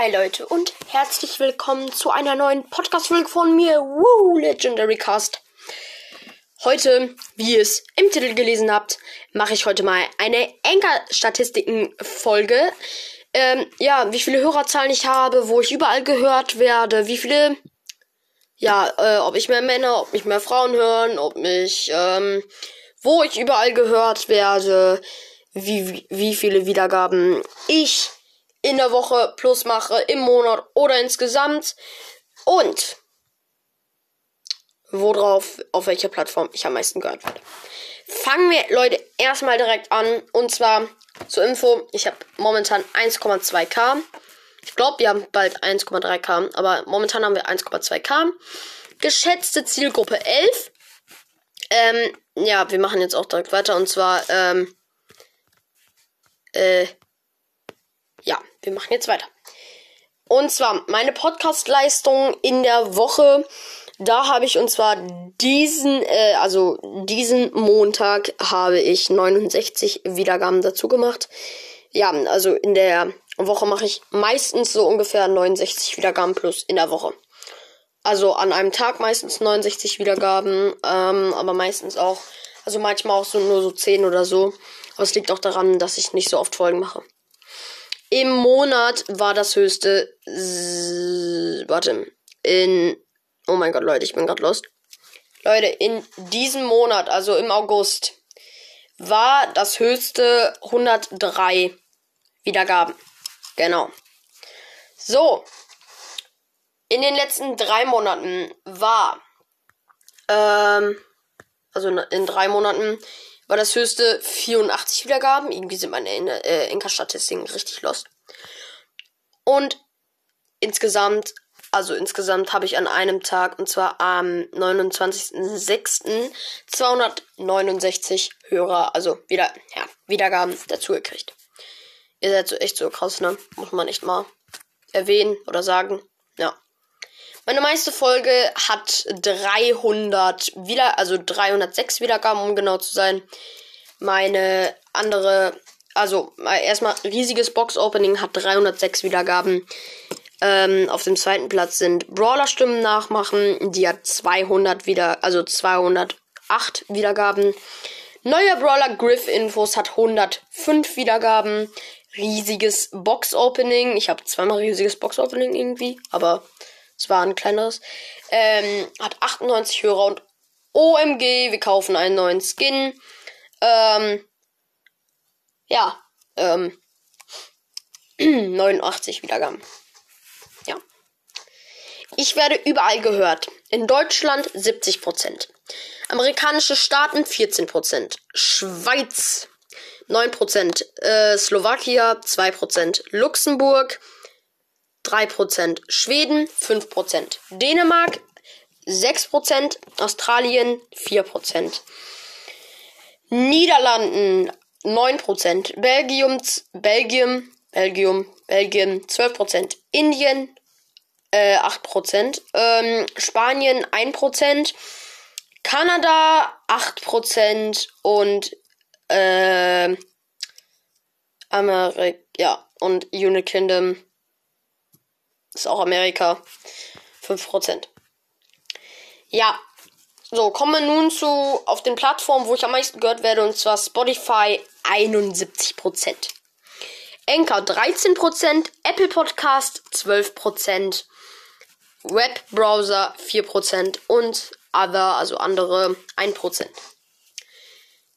Hi Leute und herzlich willkommen zu einer neuen Podcast-Folge von mir, Woo Legendary Cast. Heute, wie ihr es im Titel gelesen habt, mache ich heute mal eine Enker-Statistiken-Folge. Ähm, ja, wie viele Hörerzahlen ich habe, wo ich überall gehört werde, wie viele, ja, äh, ob ich mehr Männer, ob mich mehr Frauen hören, ob mich, ähm, wo ich überall gehört werde, wie, wie viele Wiedergaben ich in der Woche plus mache, im Monat oder insgesamt. Und worauf, auf welcher Plattform ich am meisten gehört werde. Fangen wir, Leute, erstmal direkt an. Und zwar zur Info, ich habe momentan 1,2k. Ich glaube, wir haben bald 1,3k, aber momentan haben wir 1,2k. Geschätzte Zielgruppe 11. Ähm, ja, wir machen jetzt auch direkt weiter. Und zwar, ähm, äh, ja, wir machen jetzt weiter. Und zwar meine Podcast-Leistung in der Woche. Da habe ich und zwar diesen, äh, also diesen Montag habe ich 69 Wiedergaben dazu gemacht. Ja, also in der Woche mache ich meistens so ungefähr 69 Wiedergaben plus in der Woche. Also an einem Tag meistens 69 Wiedergaben, ähm, aber meistens auch, also manchmal auch so nur so 10 oder so. Aber es liegt auch daran, dass ich nicht so oft Folgen mache. Im Monat war das höchste. Warte. In. Oh mein Gott, Leute, ich bin gerade lost. Leute, in diesem Monat, also im August, war das höchste 103 Wiedergaben. Genau. So. In den letzten drei Monaten war. Ähm, also in drei Monaten war das höchste 84 Wiedergaben. Irgendwie sind meine äh, Enker-Statistiken richtig lost. Und insgesamt, also insgesamt habe ich an einem Tag, und zwar am 29.06. 269 Hörer, also wieder, ja, Wiedergaben dazu gekriegt. Ihr seid so echt so krass, ne? Muss man echt mal erwähnen oder sagen. Ja. Meine meiste Folge hat 300 wieder, also 306 Wiedergaben, um genau zu sein. Meine andere, also erstmal riesiges Box-Opening hat 306 Wiedergaben. Ähm, auf dem zweiten Platz sind Brawler-Stimmen nachmachen. Die hat 200 wieder, also 208 Wiedergaben. Neuer Brawler Griff Infos hat 105 Wiedergaben. Riesiges Box-Opening. Ich habe zweimal riesiges Box-Opening irgendwie, aber es war ein kleineres. Ähm, hat 98 Hörer und OMG, wir kaufen einen neuen Skin. Ähm, ja, ähm, 89 Wiedergaben. Ja. Ich werde überall gehört. In Deutschland 70%. Amerikanische Staaten 14%. Schweiz 9%. Äh, Slowakia 2%. Luxemburg 3%, Schweden 5%, Dänemark 6%, Australien 4%, Niederlanden 9%, Belgium, Belgium, Belgium, Belgien 12%, Indien äh, 8%, ähm, Spanien 1%, Kanada 8% und äh, Amerika, ja, und United Kingdom ist auch Amerika. 5%. Ja. So, kommen wir nun zu auf den Plattformen, wo ich am meisten gehört werde, und zwar Spotify 71%. Anchor 13%, Apple Podcast 12%, Webbrowser 4% und Other, also andere 1%.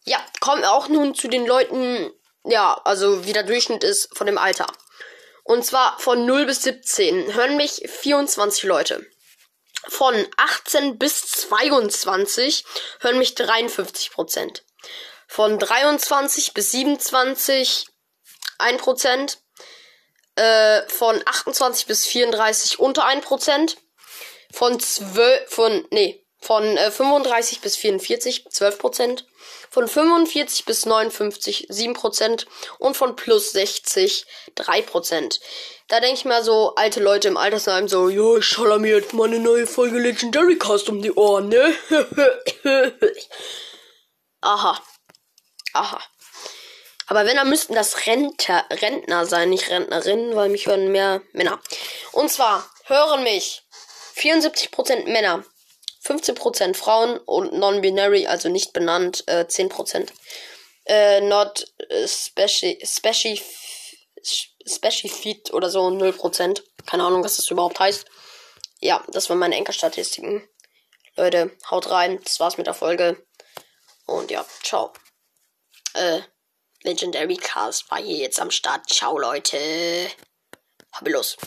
Ja, kommen wir auch nun zu den Leuten, ja, also wie der Durchschnitt ist von dem Alter. Und zwar von 0 bis 17 hören mich 24 Leute. Von 18 bis 22 hören mich 53 Prozent. Von 23 bis 27 1 Prozent. Äh, von 28 bis 34 unter 1 Prozent. Von 12, von, nee, von äh, 35 bis 44 12 Prozent von 45 bis 59 7% und von plus 60 3%. Da denke ich mal so, alte Leute im Altersheim so, jo, ich schaller mir jetzt mal eine neue Folge Legendary Cast um die Ohren, ne? Aha. Aha. Aber wenn, dann müssten das Renter, Rentner sein, nicht Rentnerinnen, weil mich hören mehr Männer. Und zwar hören mich 74% Männer, 15% Frauen und non-binary, also nicht benannt, äh, 10%. Äh, not äh, special, special, specified oder so 0%. Keine Ahnung, was das überhaupt heißt. Ja, das waren meine Enkerstatistiken. Leute, haut rein. Das war's mit der Folge. Und ja, ciao. Äh, Legendary Cast war hier jetzt am Start. Ciao, Leute. Hab los.